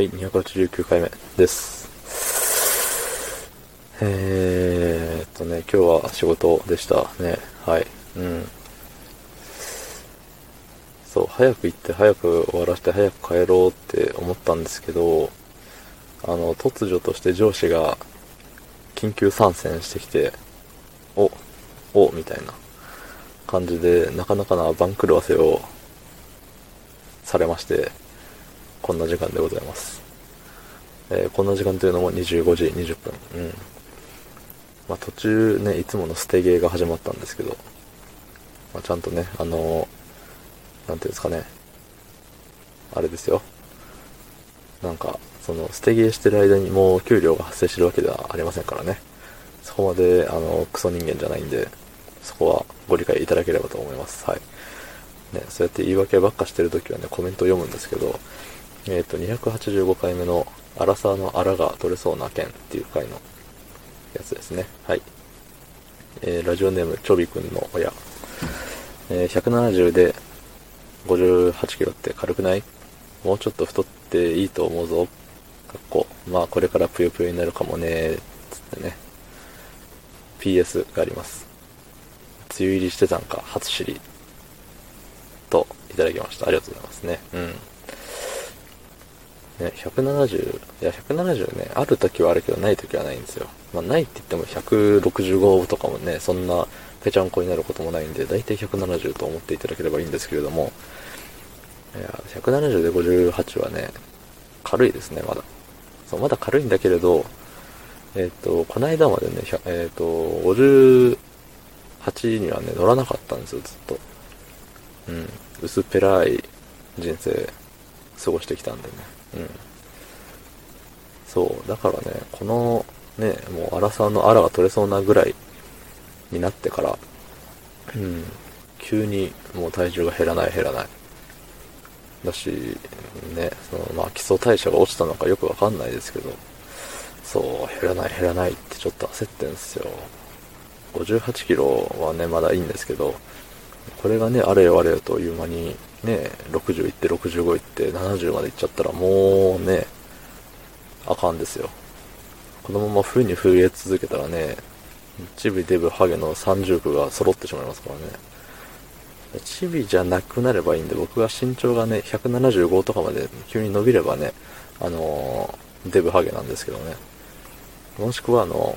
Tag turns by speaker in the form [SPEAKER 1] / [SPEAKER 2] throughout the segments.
[SPEAKER 1] はい、289回目です。えーっとね、今日は仕事でしたね。はい。うん。そう、早く行って早く終わらせて早く帰ろうって思ったんですけど、あの、突如として上司が緊急参戦してきて、お、お、みたいな感じで、なかなかな番狂わせをされまして、こんな時間でございます。えーこんな時間というのも25時20分。うん。まあ途中ね、いつもの捨てゲーが始まったんですけど、まあ、ちゃんとね、あのーなんていうんですかね、あれですよ。なんか、その、捨てゲーしてる間にもう給料が発生してるわけではありませんからね。そこまで、あの、クソ人間じゃないんで、そこはご理解いただければと思います。はい。ね、そうやって言い訳ばっかしてるときはね、コメントを読むんですけど、えっ、と、285回目の、アラサーのアラが取れそうな件っていう回のやつですね。はい。えーラジオネーム、チョビくんの親。えー170で58キロって軽くない？もうちょっと太っていいと思うぞ。かっこ。まあ、これからぷよぷよになるかもね。つってね。PS があります。梅雨入りしてたんか、初知り。と、いただきました。ありがとうございますね。うん。ね、170、いや、170ね、ある時はあるけど、ない時はないんですよ。まあ、ないって言っても165とかもね、そんなぺちゃんこになることもないんで、だいたい170と思っていただければいいんですけれども、いや、170で58はね、軽いですね、まだ。そう、まだ軽いんだけれど、えっ、と、この間までね、えっ、と、58にはね、乗らなかったんですよ、ずっと。うん。薄っぺらい人生、過ごしてきたんでね。うん。そう、だからね、この、ね、もう、アラサーのアラが取れそうなぐらいになってから、うん、急にもう体重が減らない減らない。だし、ね、その、まあ、基礎代謝が落ちたのかよくわかんないですけど、そう、減らない減らないってちょっと焦ってんすよ。58キロはね、まだいいんですけど、これがね、あれよあれよという間に、ね、60いって65いって70までいっちゃったらもうね、あかんですよ。このまま冬に増え続けたらね、チビ、デブ、ハゲの30区が揃ってしまいますからね。チビじゃなくなればいいんで、僕が身長がね、175とかまで急に伸びればね、あのーデブハゲなんですけどね。もしくはあの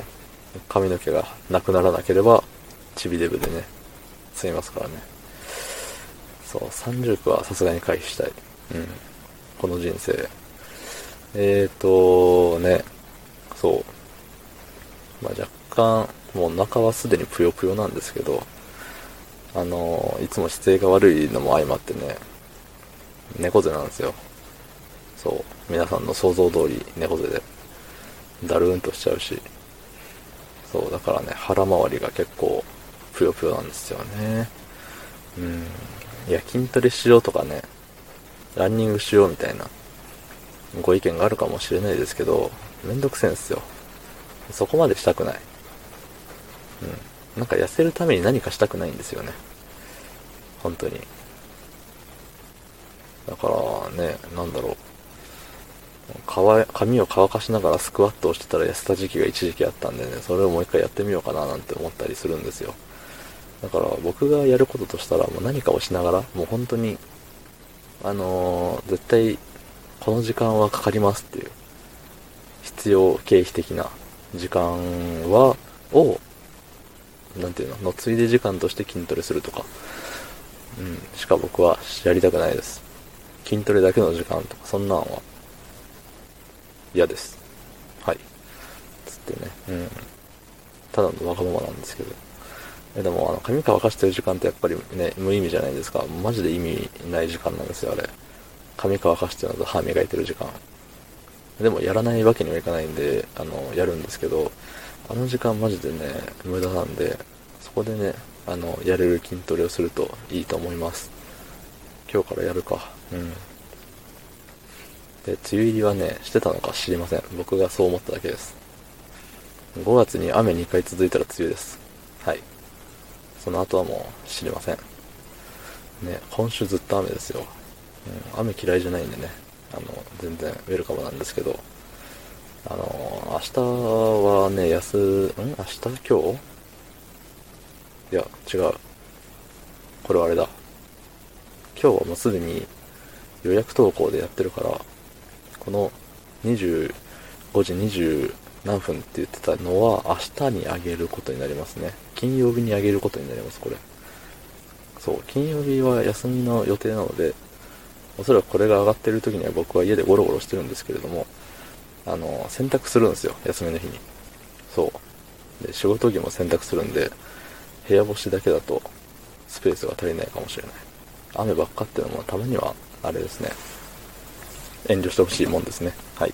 [SPEAKER 1] 髪の毛がなくならなければ、チビデブでね、済みますからね。そう、30区はさすがに回避したい。うん。この人生。えーとね、そう。まあ若干、もう中はすでにぷよぷよなんですけど、あのいつも姿勢が悪いのも相まってね、猫背なんですよ。そう。皆さんの想像通り猫背で、だるーんとしちゃうし、そう、だからね、腹回りが結構、ぷよぷよなんですよね。うん。いや、筋トレしようとかね、ランニングしようみたいな、ご意見があるかもしれないですけど、めんどくせえんすよ。そこまでしたくない。うん。なんか痩せるために何かしたくないんですよね。本当に。だからね、なんだろう。髪を乾かしながらスクワットをしてたら痩せた時期が一時期あったんでね、それをもう一回やってみようかななんて思ったりするんですよ。だから僕がやることとしたらもう何かをしながら、もう本当に、あのー絶対この時間はかかりますっていう、必要経費的な時間は、を、なんていうの、のついで時間として筋トレするとか、うん、しか僕はやりたくないです。筋トレだけの時間とか、そんなんは、嫌です。はい。つってね、うん。ただのわがままなんですけど。えでも、あの、髪乾かしてる時間ってやっぱりね、無意味じゃないですか。マジで意味ない時間なんですよ、あれ。髪乾かしてるのと歯磨いてる時間。でも、やらないわけにはいかないんで、あの、やるんですけど、あの時間マジでね、無駄なんで、そこでね、あの、やれる筋トレをするといいと思います。今日からやるか。うん。で、梅雨入りはね、してたのか知りません。僕がそう思っただけです。5月に雨2回続いたら梅雨です。はい。その後はもう知りません。ね、今週ずっと雨ですよ。うん、雨嫌いじゃないんでね。あの、全然ウェルカムなんですけど、あの、明日はね、休、ん？明日今日？いや、違う。これはあれだ。今日はもうすでに予約投稿でやってるから、この25時20何分って言ってたのは明日にあげることになりますね。金曜日にあげることになります、これ。そう、金曜日は休みの予定なので、おそらくこれが上がってる時には僕は家でゴロゴロしてるんですけれども、あの、洗濯するんですよ、休みの日に。そう。で、仕事着も洗濯するんで、部屋干しだけだとスペースが足りないかもしれない。雨ばっかっていうのもたまには、あれですね。遠慮してほしいもんですね。はい。